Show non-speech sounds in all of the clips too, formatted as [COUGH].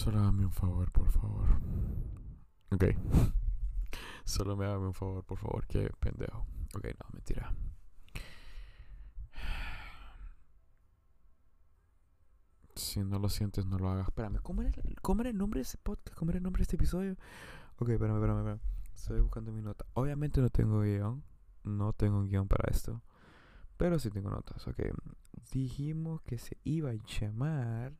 Solo hágame un favor, por favor. Ok. [LAUGHS] Solo me hágame un favor, por favor. Qué pendejo. Ok, no, mentira. Si no lo sientes, no lo hagas. Espérame, ¿cómo era, el, ¿cómo era el nombre de ese podcast? ¿Cómo era el nombre de este episodio? Ok, espérame, espérame, espérame. Estoy buscando mi nota. Obviamente no tengo guion. No tengo un guion para esto. Pero sí tengo notas. Ok. Dijimos que se iba a llamar.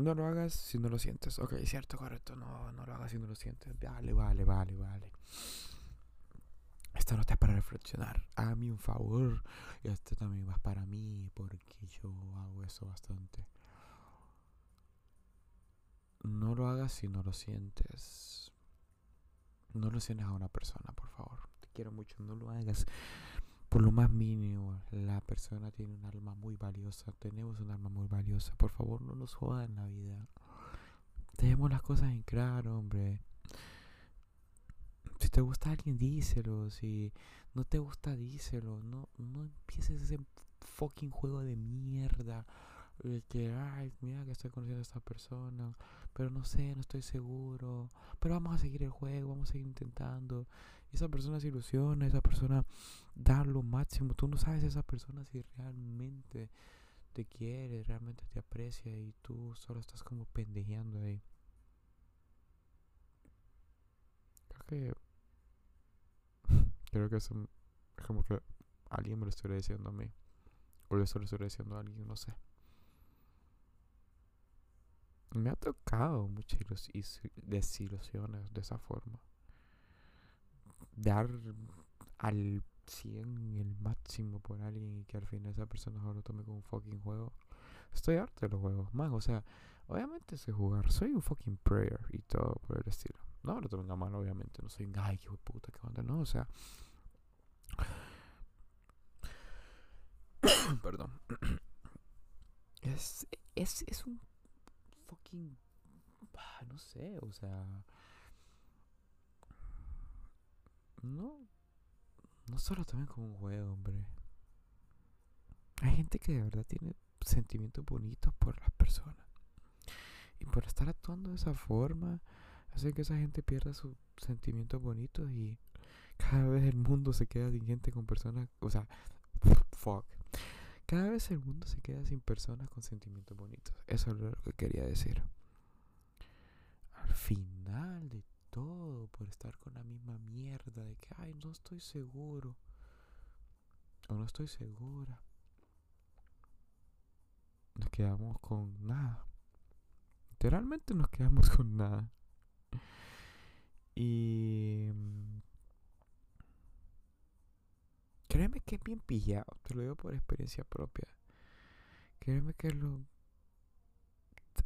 No lo hagas si no lo sientes. Ok, cierto, correcto. No, no lo hagas si no lo sientes. Vale, vale, vale, vale. Esta nota es para reflexionar. Hágame un favor. Y esto también va para mí. Porque yo hago eso bastante. No lo hagas si no lo sientes. No lo sientes a una persona, por favor. Te quiero mucho. No lo hagas por lo más mínimo, la persona tiene un alma muy valiosa. Tenemos un alma muy valiosa. Por favor, no nos jodan la vida. Tenemos las cosas en claro, hombre. Si te gusta alguien, díselo. Si no te gusta, díselo. No, no empieces ese fucking juego de mierda que, ay, mira que estoy conociendo a esta persona, pero no sé, no estoy seguro, pero vamos a seguir el juego, vamos a seguir intentando. Y esa persona se ilusiona, esa persona da lo máximo. Tú no sabes esa persona si realmente te quiere, realmente te aprecia y tú solo estás como pendejeando ahí. Creo que. [LAUGHS] Creo que es, como que alguien me lo estuviera diciendo a mí. O yo lo estuviera diciendo a alguien, no sé me ha tocado muchas desilusiones de esa forma. Dar al 100 el máximo por alguien y que al final esa persona solo lo tome como un fucking juego. Estoy harto de los juegos, más, o sea, obviamente sé jugar, soy un fucking prayer y todo por el estilo. No lo tomen a mal, obviamente, no soy un ay, qué puta, qué onda, no, o sea. [COUGHS] Perdón. [COUGHS] Es, es, es un fucking. Ah, no sé, o sea. No. No solo también como un juego, hombre. Hay gente que de verdad tiene sentimientos bonitos por las personas. Y por estar actuando de esa forma, hace que esa gente pierda sus sentimientos bonitos y cada vez el mundo se queda sin con personas. O sea, fuck. Cada vez el mundo se queda sin personas con sentimientos bonitos. Eso es lo que quería decir. Al final de todo, por estar con la misma mierda de que, ay, no estoy seguro. O no estoy segura. Nos quedamos con nada. Literalmente nos quedamos [LAUGHS] con nada. Y Créeme que es bien pillado, te lo digo por experiencia propia. Créeme que lo.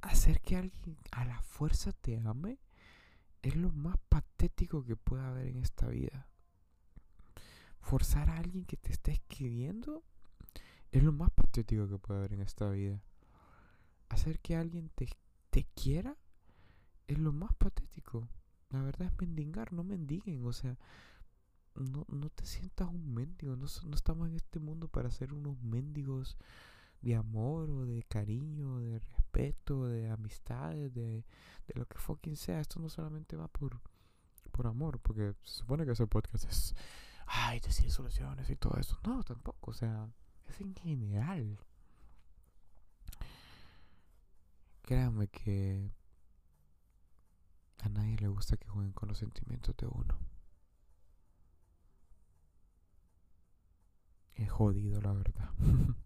Hacer que alguien a la fuerza te ame es lo más patético que puede haber en esta vida. Forzar a alguien que te esté escribiendo es lo más patético que puede haber en esta vida. Hacer que alguien te, te quiera es lo más patético. La verdad es mendigar, no mendiguen. O sea, no, no te sientas un mendigo. No, no estamos en este mundo para ser unos mendigos de amor o de cariño, de respeto, de amistades, de, de lo que fucking sea. Esto no solamente va por, por amor, porque se supone que ese podcast es, ay, decir soluciones y todo eso. No, tampoco, o sea, es en general. Créanme que a nadie le gusta que jueguen con los sentimientos de uno. Es jodido, la verdad. [LAUGHS]